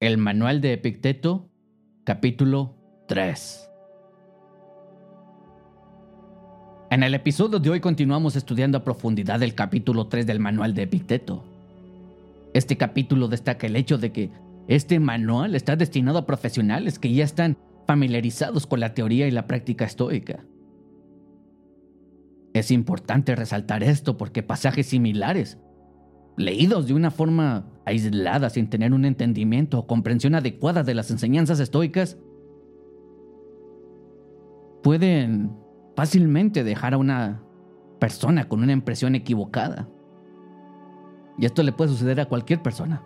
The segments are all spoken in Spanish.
El Manual de Epicteto, capítulo 3. En el episodio de hoy continuamos estudiando a profundidad el capítulo 3 del Manual de Epicteto. Este capítulo destaca el hecho de que este manual está destinado a profesionales que ya están familiarizados con la teoría y la práctica estoica. Es importante resaltar esto porque pasajes similares leídos de una forma aislada sin tener un entendimiento o comprensión adecuada de las enseñanzas estoicas, pueden fácilmente dejar a una persona con una impresión equivocada. Y esto le puede suceder a cualquier persona.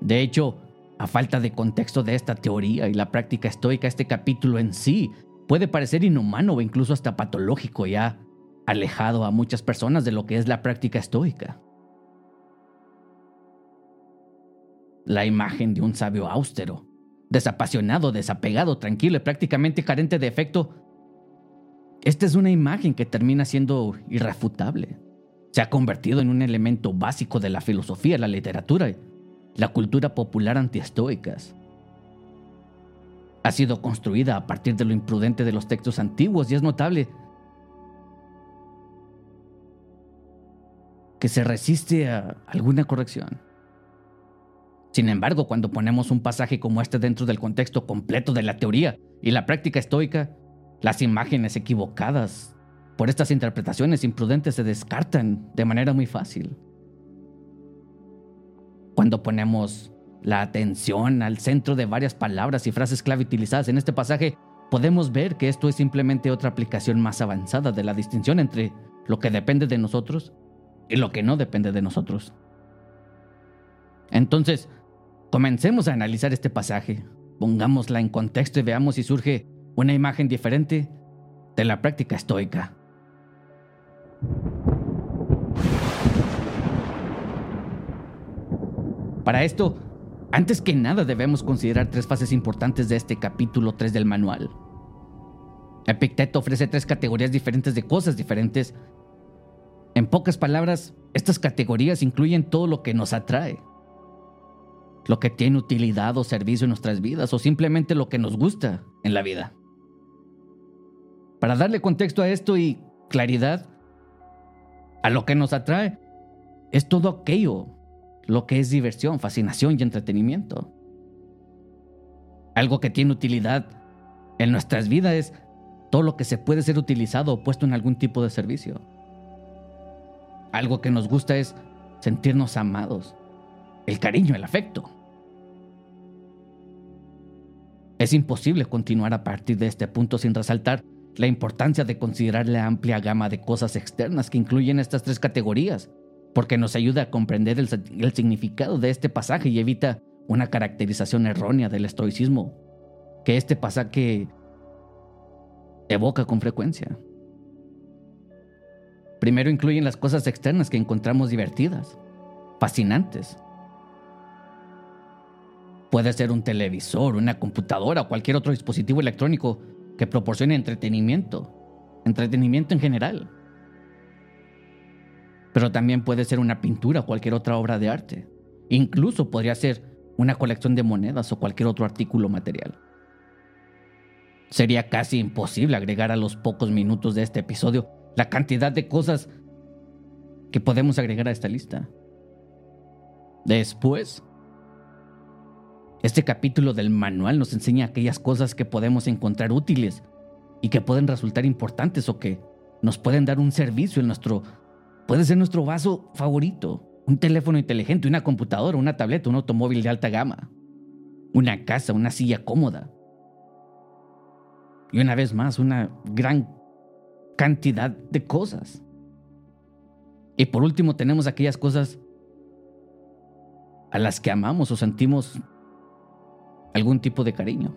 De hecho, a falta de contexto de esta teoría y la práctica estoica, este capítulo en sí puede parecer inhumano o incluso hasta patológico ya alejado a muchas personas de lo que es la práctica estoica. La imagen de un sabio austero, desapasionado, desapegado, tranquilo y prácticamente carente de efecto. Esta es una imagen que termina siendo irrefutable. Se ha convertido en un elemento básico de la filosofía, la literatura la cultura popular antiestoicas. Ha sido construida a partir de lo imprudente de los textos antiguos y es notable que se resiste a alguna corrección. Sin embargo, cuando ponemos un pasaje como este dentro del contexto completo de la teoría y la práctica estoica, las imágenes equivocadas por estas interpretaciones imprudentes se descartan de manera muy fácil. Cuando ponemos la atención al centro de varias palabras y frases clave utilizadas en este pasaje, podemos ver que esto es simplemente otra aplicación más avanzada de la distinción entre lo que depende de nosotros y lo que no depende de nosotros. Entonces, comencemos a analizar este pasaje, pongámosla en contexto y veamos si surge una imagen diferente de la práctica estoica. Para esto, antes que nada debemos considerar tres fases importantes de este capítulo 3 del manual. Epicteto ofrece tres categorías diferentes de cosas diferentes en pocas palabras, estas categorías incluyen todo lo que nos atrae, lo que tiene utilidad o servicio en nuestras vidas o simplemente lo que nos gusta en la vida. Para darle contexto a esto y claridad, a lo que nos atrae es todo aquello, lo que es diversión, fascinación y entretenimiento. Algo que tiene utilidad en nuestras vidas es todo lo que se puede ser utilizado o puesto en algún tipo de servicio. Algo que nos gusta es sentirnos amados, el cariño, el afecto. Es imposible continuar a partir de este punto sin resaltar la importancia de considerar la amplia gama de cosas externas que incluyen estas tres categorías, porque nos ayuda a comprender el, significado de este pasaje y evita una caracterización errónea del estoicismo que este pasaje evoca con frecuencia. Primero incluyen las cosas externas que encontramos divertidas, fascinantes. Puede ser un televisor, una computadora o cualquier otro dispositivo electrónico que proporcione entretenimiento, entretenimiento en general. Pero también puede ser una pintura o cualquier otra obra de arte. Incluso podría ser una colección de monedas o cualquier otro artículo material. Sería casi imposible agregar a los pocos minutos de este episodio la cantidad de cosas que podemos agregar a esta lista. Después, este capítulo del manual nos enseña aquellas cosas que podemos encontrar útiles y que pueden resultar importantes o que nos pueden dar un servicio en nuestro... Puede ser nuestro vaso favorito, un teléfono inteligente, una computadora, una tableta, un automóvil de alta gama, una casa, una silla cómoda. Y una vez más, una gran cantidad de cosas. Y por último tenemos aquellas cosas a las que amamos o sentimos algún tipo de cariño.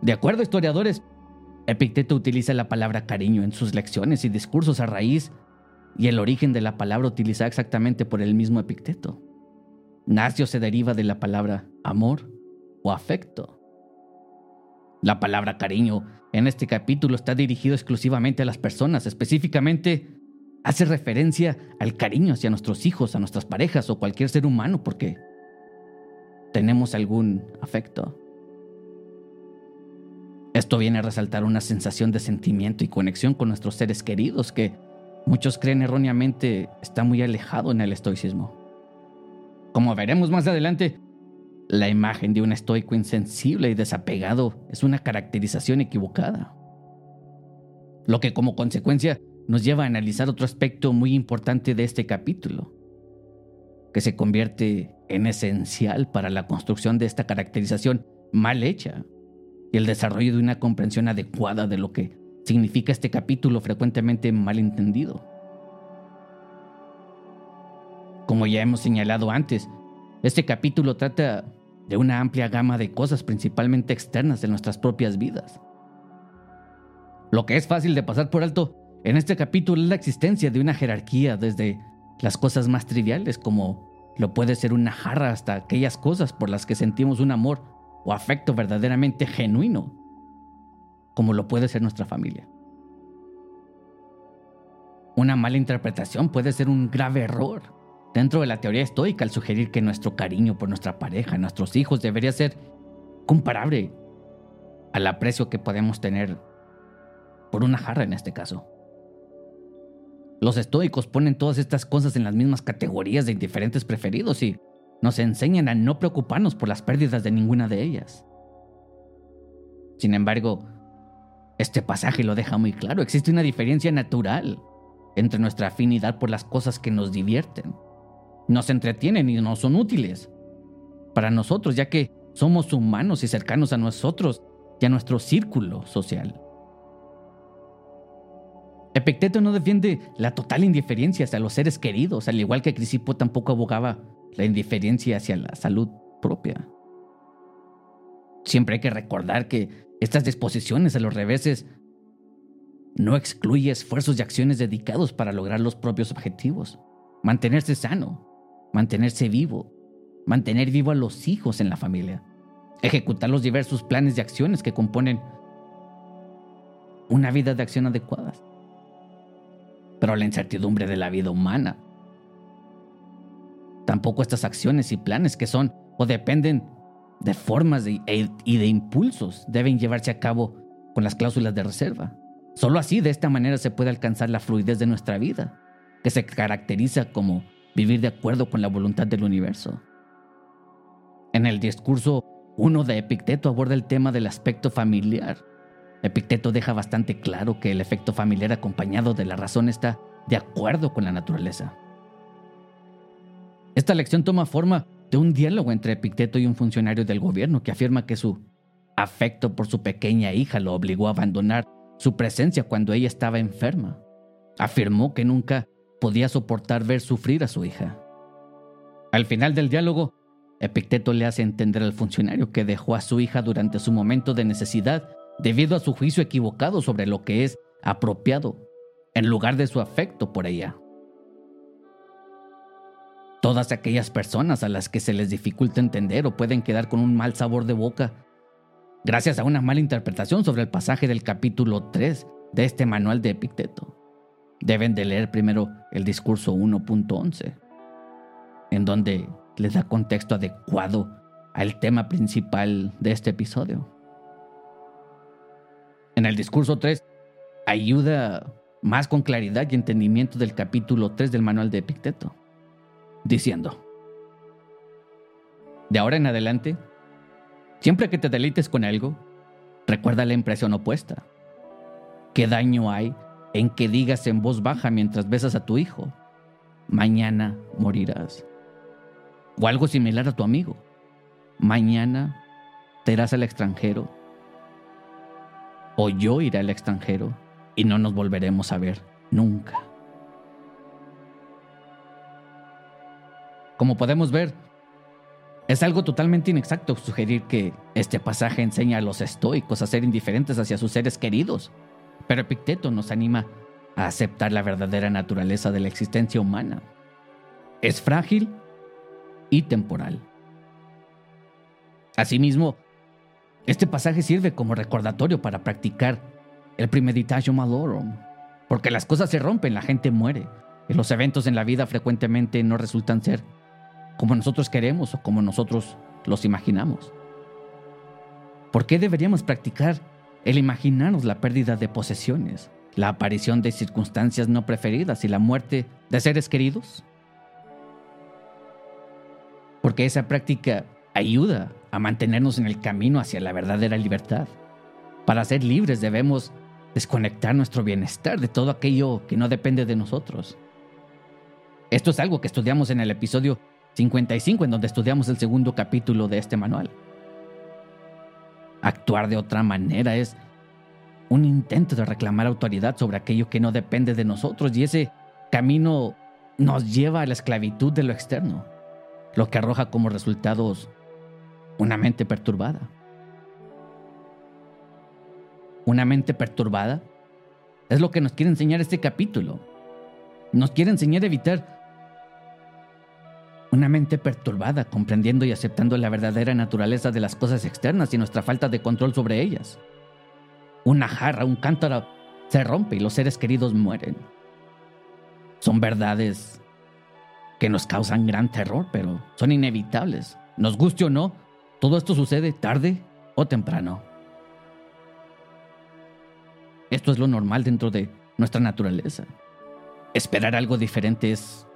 De acuerdo historiadores, Epicteto utiliza la palabra cariño en sus lecciones y discursos a raíz y el origen de la palabra utilizada exactamente por el mismo Epicteto. Nacio se deriva de la palabra amor o afecto. La palabra cariño en este capítulo está dirigido exclusivamente a las personas, específicamente hace referencia al cariño hacia nuestros hijos, a nuestras parejas o cualquier ser humano, porque tenemos algún afecto. Esto viene a resaltar una sensación de sentimiento y conexión con nuestros seres queridos que muchos creen erróneamente está muy alejado en el estoicismo. Como veremos más adelante, la imagen de un estoico insensible y desapegado es una caracterización equivocada. Lo que como consecuencia nos lleva a analizar otro aspecto muy importante de este capítulo, que se convierte en esencial para la construcción de esta caracterización mal hecha y el desarrollo de una comprensión adecuada de lo que significa este capítulo frecuentemente malentendido. Como ya hemos señalado antes, este capítulo trata de una amplia gama de cosas principalmente externas de nuestras propias vidas. Lo que es fácil de pasar por alto en este capítulo es la existencia de una jerarquía desde las cosas más triviales como lo puede ser una jarra hasta aquellas cosas por las que sentimos un amor o afecto verdaderamente genuino, como lo puede ser nuestra familia. Una mala interpretación puede ser un grave error dentro de la teoría estoica al sugerir que nuestro cariño por nuestra pareja, nuestros hijos, debería ser comparable al aprecio que podemos tener por una jarra en este caso. Los estoicos ponen todas estas cosas en las mismas categorías de indiferentes preferidos y nos enseñan a no preocuparnos por las pérdidas de ninguna de ellas. Sin embargo, este pasaje lo deja muy claro, existe una diferencia natural entre nuestra afinidad por las cosas que nos divierten, nos entretienen y nos son útiles para nosotros, ya que somos humanos y cercanos a nosotros y a nuestro círculo social. Epicteto no defiende la total indiferencia hacia los seres queridos, al igual que Crisipo tampoco abogaba la indiferencia hacia la salud propia. Siempre hay que recordar que estas disposiciones a los reveses no excluye esfuerzos y acciones dedicados para lograr los propios objetivos. Mantenerse sano, mantenerse vivo, mantener vivo a los hijos en la familia, ejecutar los diversos planes de acciones que componen una vida de acción adecuadas. Pero la incertidumbre de la vida humana Tampoco estas acciones y planes que son o dependen de formas e, y de impulsos deben llevarse a cabo con las cláusulas de reserva. Solo así, de esta manera, se puede alcanzar la fluidez de nuestra vida, que se caracteriza como vivir de acuerdo con la voluntad del universo. En el discurso 1 de Epicteto aborda el tema del aspecto familiar. Epicteto deja bastante claro que el efecto familiar acompañado de la razón está de acuerdo con la naturaleza. Esta lección toma forma de un diálogo entre Epicteto y un funcionario del gobierno que afirma que su afecto por su pequeña hija lo obligó a abandonar su presencia cuando ella estaba enferma. Afirmó que nunca podía soportar ver sufrir a su hija. Al final del diálogo, Epicteto le hace entender al funcionario que dejó a su hija durante su momento de necesidad debido a su juicio equivocado sobre lo que es apropiado, en lugar de su afecto por ella. Todas aquellas personas a las que se les dificulta entender o pueden quedar con un mal sabor de boca, gracias a una mala interpretación sobre el pasaje del capítulo 3 de este manual de Epicteto, deben de leer primero el discurso 1.11, en donde les da contexto adecuado al tema principal de este episodio. En el discurso 3 ayuda más con claridad y entendimiento del capítulo 3 del manual de Epicteto diciendo, de ahora en adelante, siempre que te deleites con algo, recuerda la impresión opuesta. ¿Qué daño hay en que digas en voz baja mientras besas a tu hijo? Mañana morirás. O algo similar a tu amigo. Mañana te irás al extranjero. O yo iré al extranjero y no nos volveremos a ver nunca. Como podemos ver, es algo totalmente inexacto sugerir que este pasaje enseña a los estoicos a ser indiferentes hacia sus seres queridos, pero Epicteto nos anima a aceptar la verdadera naturaleza de la existencia humana. Es frágil y temporal. Asimismo, este pasaje sirve como recordatorio para practicar el premeditatio malorum, porque las cosas se rompen, la gente muere, y los eventos en la vida frecuentemente no resultan ser como nosotros queremos o como nosotros los imaginamos. ¿Por qué deberíamos practicar el imaginarnos la pérdida de posesiones, la aparición de circunstancias no preferidas y la muerte de seres queridos? Porque esa práctica ayuda a mantenernos en el camino hacia la verdadera libertad. Para ser libres debemos desconectar nuestro bienestar de todo aquello que no depende de nosotros. Esto es algo que estudiamos en el episodio 55, en donde estudiamos el segundo capítulo de este manual. Actuar de otra manera es un intento de reclamar autoridad sobre aquello que no depende de nosotros y ese camino nos lleva a la esclavitud de lo externo, lo que arroja como resultados una mente perturbada. Una mente perturbada es lo que nos quiere enseñar este capítulo. Nos quiere enseñar a evitar una mente perturbada, comprendiendo y aceptando la verdadera naturaleza de las cosas externas y nuestra falta de control sobre ellas. Una jarra, un cántaro se rompe y los seres queridos mueren. Son verdades que nos causan gran terror, pero son inevitables. Nos guste o no, todo esto sucede tarde o temprano. Esto es lo normal dentro de nuestra naturaleza. Esperar algo diferente es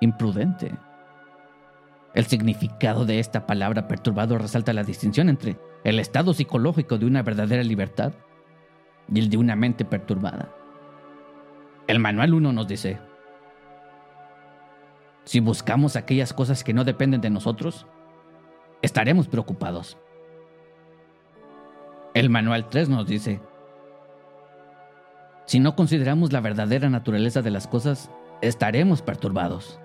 imprudente. El significado de esta palabra perturbado resalta la distinción entre el estado psicológico de una verdadera libertad y el de una mente perturbada. El manual 1 nos dice, si buscamos aquellas cosas que no dependen de nosotros, estaremos preocupados. El manual 3 nos dice, si no consideramos la verdadera naturaleza de las cosas, estaremos perturbados.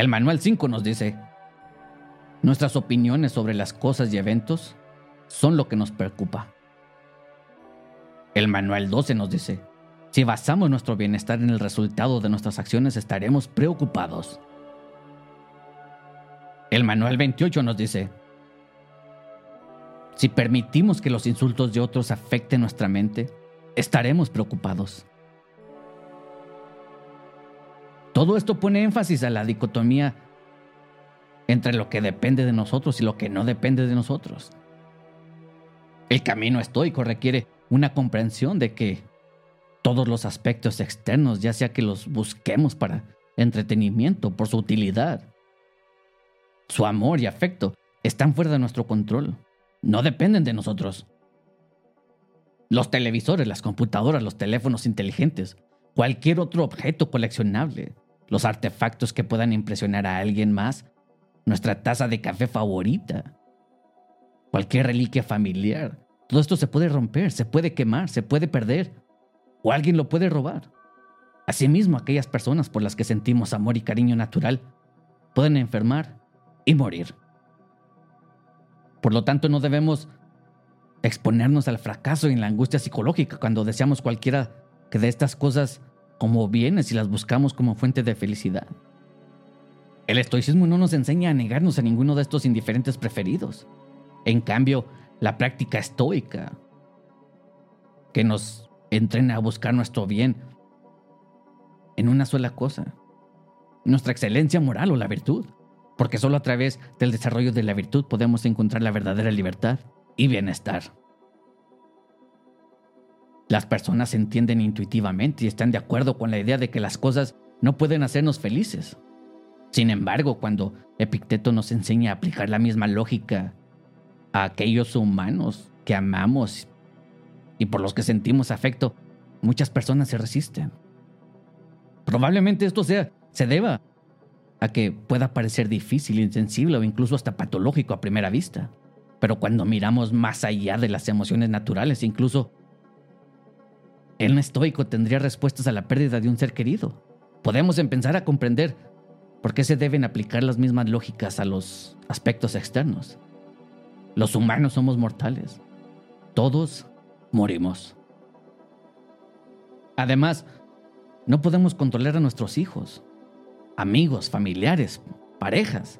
El manual 5 nos dice, nuestras opiniones sobre las cosas y eventos son lo que nos preocupa. El manual 12 nos dice, si basamos nuestro bienestar en el resultado de nuestras acciones estaremos preocupados. El manual 28 nos dice, si permitimos que los insultos de otros afecten nuestra mente, estaremos preocupados. Todo esto pone énfasis a la dicotomía entre lo que depende de nosotros y lo que no depende de nosotros. El camino estoico requiere una comprensión de que todos los aspectos externos, ya sea que los busquemos para entretenimiento, por su utilidad, su amor y afecto, están fuera de nuestro control. No dependen de nosotros. Los televisores, las computadoras, los teléfonos inteligentes, cualquier otro objeto coleccionable, los artefactos que puedan impresionar a alguien más, nuestra taza de café favorita, cualquier reliquia familiar. Todo esto se puede romper, se puede quemar, se puede perder, o alguien lo puede robar. Asimismo, aquellas personas por las que sentimos amor y cariño natural pueden enfermar y morir. Por lo tanto, no debemos exponernos al fracaso y la angustia psicológica cuando deseamos cualquiera que de estas cosas como bienes y las buscamos como fuente de felicidad. El estoicismo no nos enseña a negarnos a ninguno de estos indiferentes preferidos. En cambio, la práctica estoica, que nos entrena a buscar nuestro bien en una sola cosa, nuestra excelencia moral o la virtud, porque solo a través del desarrollo de la virtud podemos encontrar la verdadera libertad y bienestar. Las personas entienden intuitivamente y están de acuerdo con la idea de que las cosas no pueden hacernos felices. Sin embargo, cuando Epicteto nos enseña a aplicar la misma lógica a aquellos humanos que amamos y por los que sentimos afecto, muchas personas se resisten. Probablemente esto sea, se deba a que pueda parecer difícil, insensible o incluso hasta patológico a primera vista. Pero cuando miramos más allá de las emociones naturales, incluso el estoico tendría respuestas a la pérdida de un ser querido. Podemos empezar a comprender por qué se deben aplicar las mismas lógicas a los aspectos externos. Los humanos somos mortales. Todos morimos. Además, no podemos controlar a nuestros hijos, amigos, familiares, parejas.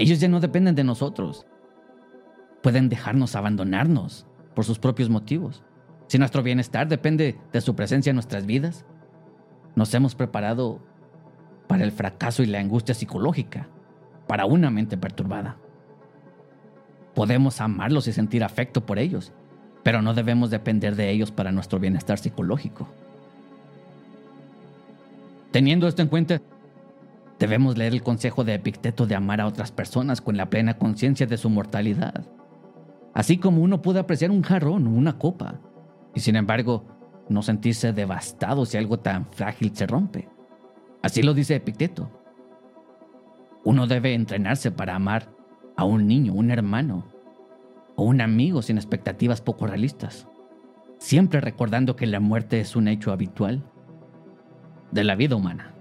Ellos ya no dependen de nosotros. Pueden dejarnos abandonarnos por sus propios motivos. Si nuestro bienestar depende de su presencia en nuestras vidas, nos hemos preparado para el fracaso y la angustia psicológica. para una mente perturbada. Podemos amarlos y sentir afecto por ellos, pero no debemos depender de ellos para nuestro bienestar psicológico. Teniendo esto en cuenta, debemos leer el consejo de Epicteto de amar a otras personas con la plena conciencia de su mortalidad, así como uno puede apreciar un jarrón o una copa, y sin embargo, no sentirse devastado si algo tan frágil se rompe. Así lo dice Epicteto. Uno debe entrenarse para amar a un niño, un hermano o un amigo sin expectativas poco realistas, siempre recordando que la muerte es un hecho habitual de la vida humana.